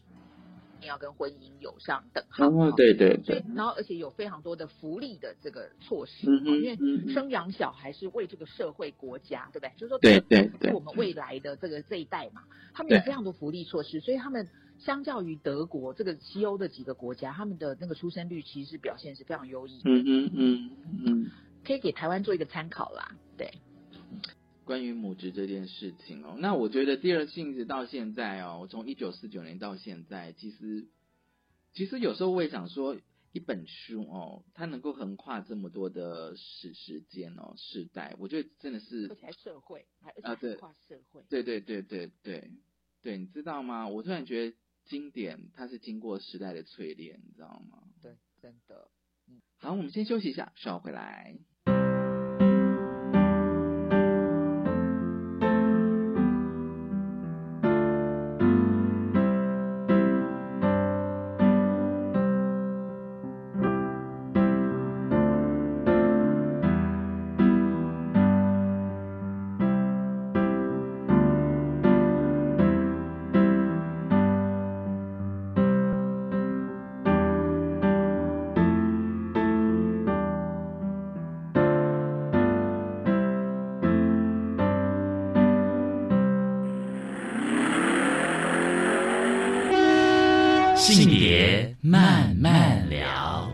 定要跟婚姻有上等号。哦，对对对。然后，而且有非常多的福利的这个措施，因为生养小孩是为这个社会国家，对不对？就是说，对对对，我们未来的这个这一代嘛，他们有非常多福利措施，所以他们相较于德国这个西欧的几个国家，他们的那个出生率其实表现是非常优异。嗯嗯嗯嗯。可以给台湾做一个参考啦，对。关于母职这件事情哦，那我觉得第二性子到现在哦，我从一九四九年到现在，其实其实有时候我也想说，一本书哦，它能够横跨这么多的时时间哦，时代，我觉得真的是。而且社会，啊对，跨社会。对对对对对对，你知道吗？我突然觉得经典，它是经过时代的淬炼，你知道吗？对，真的。嗯，好，我们先休息一下，稍后回来。性别慢慢聊。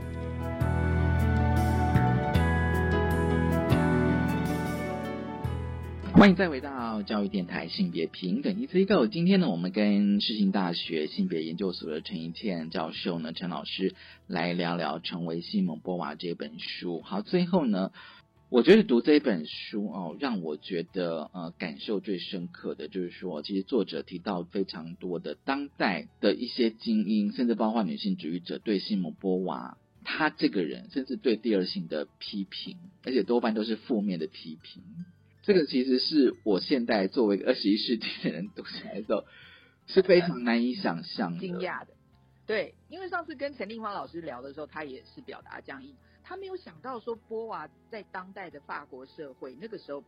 欢迎再回到教育电台性别平等一次一个。今天呢，我们跟世新大学性别研究所的陈怡倩教授呢，陈老师来聊聊《成为西蒙波娃》这本书。好，最后呢，我觉得读这一本书哦，让我觉得呃感受最深刻的就是说，其实作者提到非常多的当代的一些精英，甚至包括女性主义者对西蒙波娃她这个人，甚至对第二性的批评，而且多半都是负面的批评。这个其实是我现在作为一个二十一世纪的人读起来的时候是非常难以想象的。惊讶的，对，因为上次跟陈丽芳老师聊的时候，他也是表达这样意，他没有想到说波娃在当代的法国社会那个时候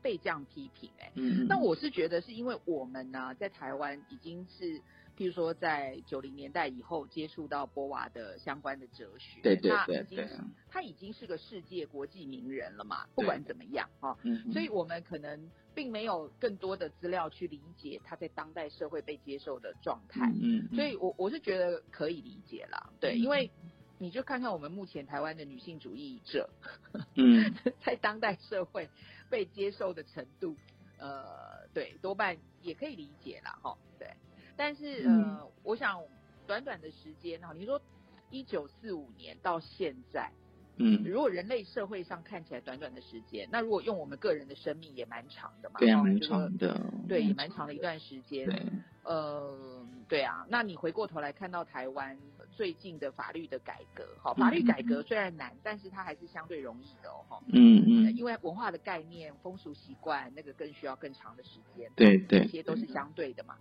被这样批评、哎，嗯，那我是觉得是因为我们呢在台湾已经是，譬如说在九零年代以后接触到波娃的相关的哲学，对对那已经他已经是个世界国际名人了嘛，不管怎么样哈、嗯所以我们可能并没有更多的资料去理解他在当代社会被接受的状态，嗯，所以我我是觉得可以理解啦，对，嗯。因为你就看看我们目前台湾的女性主义者，嗯，[LAUGHS] 在当代社会被接受的程度，呃，对，多半也可以理解啦，哈，对，但是呃，我想短短的时间哈，你说一九四五年到现在。嗯，如果人类社会上看起来短短的时间，那如果用我们个人的生命也蛮长的嘛，对啊，蛮长的，对，也蛮长的一段时间。对，呃，对啊，那你回过头来看到台湾最近的法律的改革，哈，法律改革虽然难，但是它还是相对容易的哦，哈。嗯嗯，因为文化的概念、风俗习惯，那个更需要更长的时间。对对这些都是相对的嘛。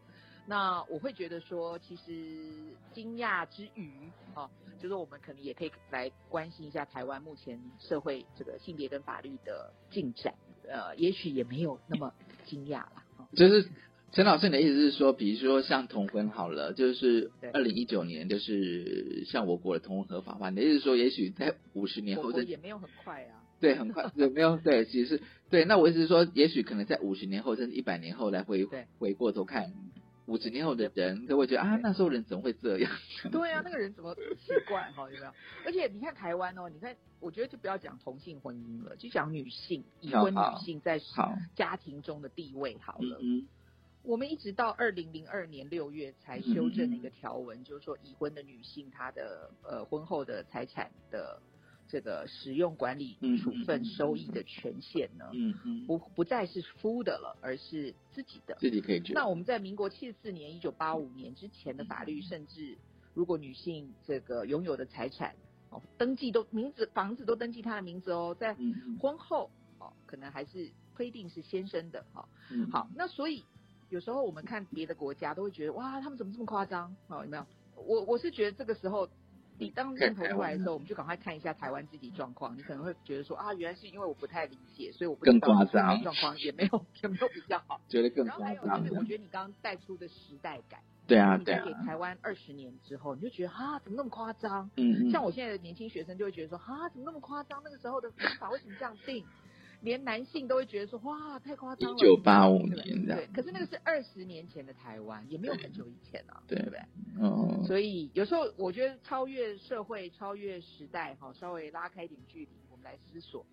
那我会觉得说，其实惊讶之余，哦，就是我们可能也可以来关心一下台湾目前社会这个性别跟法律的进展。呃，也许也没有那么惊讶啦。哦就是陈老师，你的意思是说，比如说像同婚好了，就是对二零一九年，就是像我国的同婚合法化，你的意思是说，也许在五十年我后，这也没有很快啊。[LAUGHS] 对很快有没有对，其实是对。那我意思是说，也许可能在五十年后，甚至一百年后来回对回过头看。五十年后的人都会觉得啊，那时候人怎么会这样？[LAUGHS] 对啊，那个人怎么奇怪哈？有没有？而且你看台湾哦，你看，我觉得就不要讲同性婚姻了，就讲女性已婚女性在家庭中的地位好了。嗯我们一直到二零零二年六月才修正了一个条文，就是说已婚的女性她的呃婚后的财产的这个使用管理嗯处分收益的权限呢，嗯嗯，不不再是夫的了，而是自己的。自己可以决定。那我们在民国七十四年、一九八五年之前的法律，甚至如果女性这个拥有的财产哦，登记都名字房子都登记她的名字哦，在嗯婚后哦，可能还是规定是先生的哈、哦。嗯好，那所以有时候我们看别的国家都会觉得哇，他们怎么这么夸张？哦，有没有？我我是觉得这个时候。你当镜头出来的时候，我们就赶快看一下台湾自己状况。你可能会觉得说啊，原来是因为我不太理解，所以我不知更道夸张状况也没有也没有比较好。觉得更然后还有夸张就是，我觉得你刚刚带出的时代感，对啊对啊给，台湾二十年之后，你就觉得啊，怎么那么夸张？嗯嗯，像我现在的年轻学生就会觉得说啊，怎么那么夸张？那个时候的方法为什么这样定？连男性都会觉得说哇，太夸张了。一九八五年这样对，，可是那个是二十年前的台湾，也没有很久以前啊，对对不对？嗯，所以有时候我觉得超越社会、超越时代，哈，稍微拉开一点距离，我们来思索，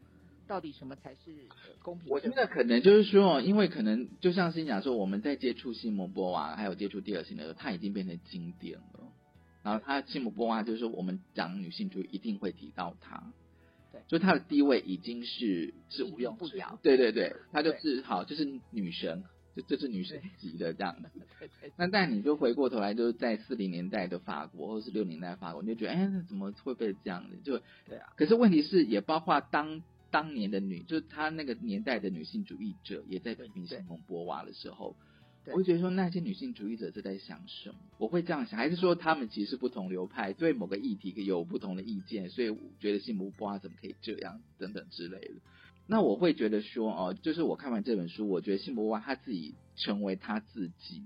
到底什么才是呃公平？我觉得可能就是说，因为可能就像是你讲说，我们在接触西摩波娃，还有接触第二性的时候，它已经变成经典了。然后他西摩波娃就是说，我们讲女性主义一定会提到她，对，就她的地位已经是是毋庸置疑不了对对对，她就是好，就是女神，就就这是女神级的这样子。对对那但你就回过头来，就是在四零年代的法国或者是六零年代法国，你就觉得，哎，那怎么会被这样的？就对啊。可是问题是，也包括当当年的女，就是她那个年代的女性主义者，也在批评西蒙波娃的时候，我会觉得说，那些女性主义者是在想什么？我会这样想，还是说他们其实不同流派，对某个议题有不同的意见，所以我觉得西蒙波娃怎么可以这样，等等之类的。那我会觉得说，哦，就是我看完这本书，我觉得辛波娃他自己成为他自己，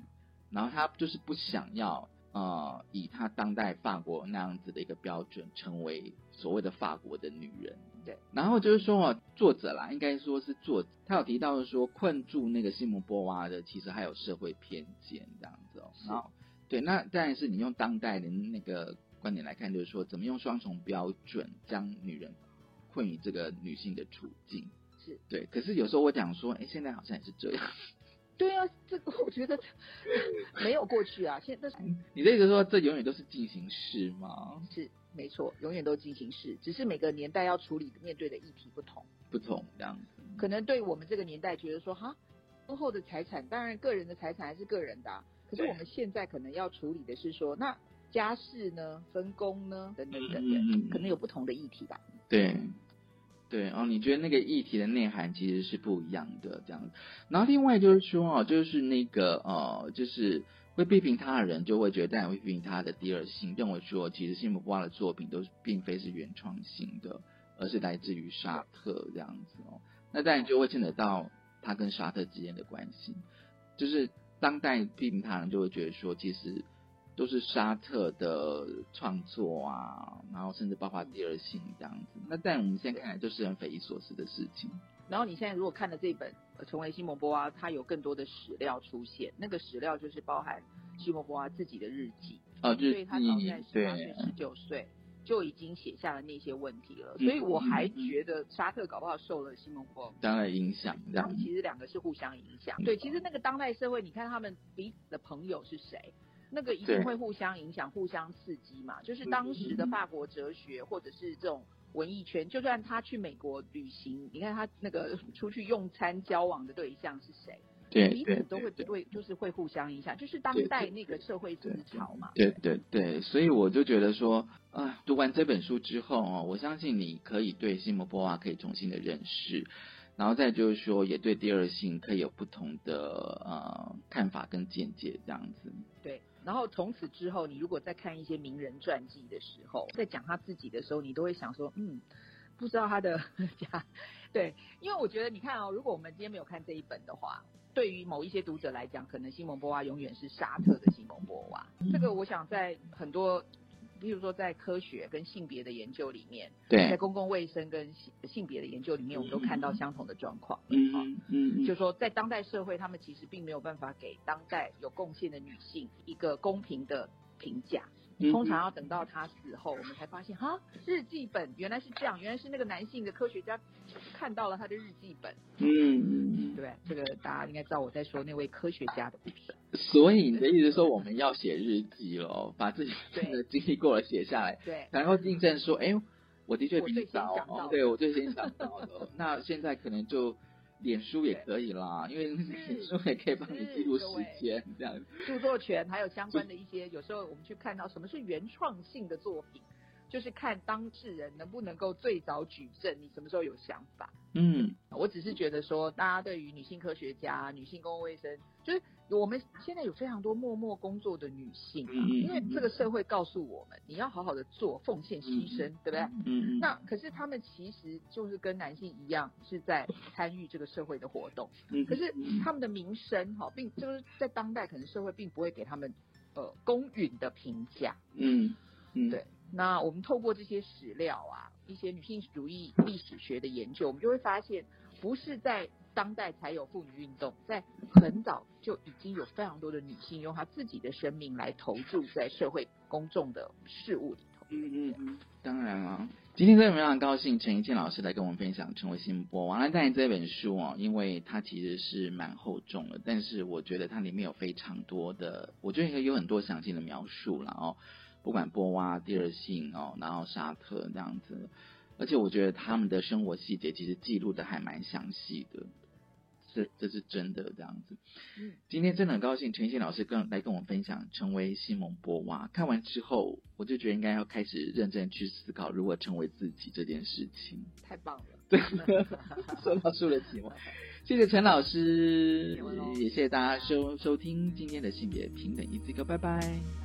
然后他就是不想要呃以她当代法国那样子的一个标准，成为所谓的法国的女人。对，然后就是说哦，作者啦，应该说是作者，他有提到说困住那个西蒙波娃的，其实还有社会偏见这样子哦。然后对，那当然是你用当代的那个观点来看，就是说怎么用双重标准将女人。困于这个女性的处境是对，可是有时候我讲说，哎，现在好像也是这样。对啊，这个我觉得 [LAUGHS] 没有过去啊，现在你的意思说这永远都是进行式吗？是没错，永远都进行式，只是每个年代要处理面对的议题不同，不同这样子。可能对我们这个年代觉得说，哈，婚后的财产，当然个人的财产还是个人的，啊，可是我们现在可能要处理的是说，那家事呢，分工呢，等等等等，可能有不同的议题吧。对。对，哦，你觉得那个议题的内涵其实是不一样的这样子。然后另外就是说哦，就是那个呃，就是会批评他的人就会觉得会批评他的第二性，认为说其实西姆波娃的作品都并非是原创性的，而是来自于沙特这样子哦。那当然就会牵扯到他跟沙特之间的关系，就是当代批评他人就会觉得说其实。都是沙特的创作啊，然后甚至包括第二性这样子。那在我们现在看来，就是很匪夷所思的事情。然后你现在如果看了这本《成为西蒙波娃》，他有更多的史料出现，那个史料就是包含西蒙波娃自己的日记。哦，日记。他早在十八岁、十九岁就已经写下了那些问题了。所以我还觉得沙特搞不好受了西蒙波当然影响。他们其实两个是互相影响。对，其实那个当代社会，你看他们彼此的朋友是谁？那个一定会互相影响、互相刺激嘛。就是当时的法国哲学，或者是这种文艺圈，就算他去美国旅行，你看他那个 [LAUGHS] 出去用餐、交往的对象是谁，对彼此都会对，就是会互相影响。就是当代那个社会思潮嘛。对对对，所以我就觉得说，啊，读完这本书之后哦，我相信你可以对西摩波娃可以重新的认识，然后再就是说，也对第二性可以有不同的呃看法跟见解，这样子。对。然后从此之后，你如果在看一些名人传记的时候，在讲他自己的时候，你都会想说，嗯，不知道他的 [LAUGHS] 家，对，因为我觉得你看哦，如果我们今天没有看这一本的话，对于某一些读者来讲，可能西蒙波娃永远是沙特的西蒙波娃。这个我想在很多。比如说，在科学跟性别的研究里面，对在公共卫生跟性性别的研究里面，我们都看到相同的状况。嗯嗯，就说在当代社会，他们其实并没有办法给当代有贡献的女性一个公平的评价。通常要等到他死后，我们才发现，哈，日记本原来是这样，原来是那个男性的科学家看到了他的日记本。嗯，对，这个大家应该知道我在说那位科学家的故事。所以你的意思说，我们要写日记喽，把自己的经历过了写下来，对，然后印证说，哎，我的确比你早，对我最先想到的。[LAUGHS] 那现在可能就。脸书也可以啦，因为脸书也可以帮你记录时间这样。著作权还有相关的一些，有时候我们去看到什么是原创性的作品，就是看当事人能不能够最早举证，你什么时候有想法。嗯，我只是觉得说，大家对于女性科学家、女性公共卫生，就是我们现在有非常多默默工作的女性，因为这个社会告诉我们，你要好好的做，奉献牺牲，对不对？嗯那可是他们其实就是跟男性一样，是在参与这个社会的活动。嗯。可是他们的名声，哈，并就是在当代，可能社会并不会给他们呃公允的评价。嗯嗯。对。那我们透过这些史料啊。一些女性主义历史学的研究，我们就会发现，不是在当代才有妇女运动，在很早就已经有非常多的女性用她自己的生命来投注在社会公众的事物里头。嗯嗯嗯，当然了，今天真的非常高兴，陈怡健老师来跟我们分享《成为新波王》。当然这本书哦，因为它其实是蛮厚重的，但是我觉得它里面有非常多的，我觉得有很多详细的描述了哦。不管波娃、第二性哦，然后沙特这样子，而且我觉得他们的生活细节其实记录的还蛮详细的。这这是真的这样子。今天真的很高兴，陈信老师跟来跟我们分享成为西蒙波娃。看完之后，我就觉得应该要开始认真去思考如何成为自己这件事情。太棒了，对，[LAUGHS] 说到树了期望。[LAUGHS] 谢谢陈老师，也谢谢大家收收听今天的性别平等一字歌，拜拜。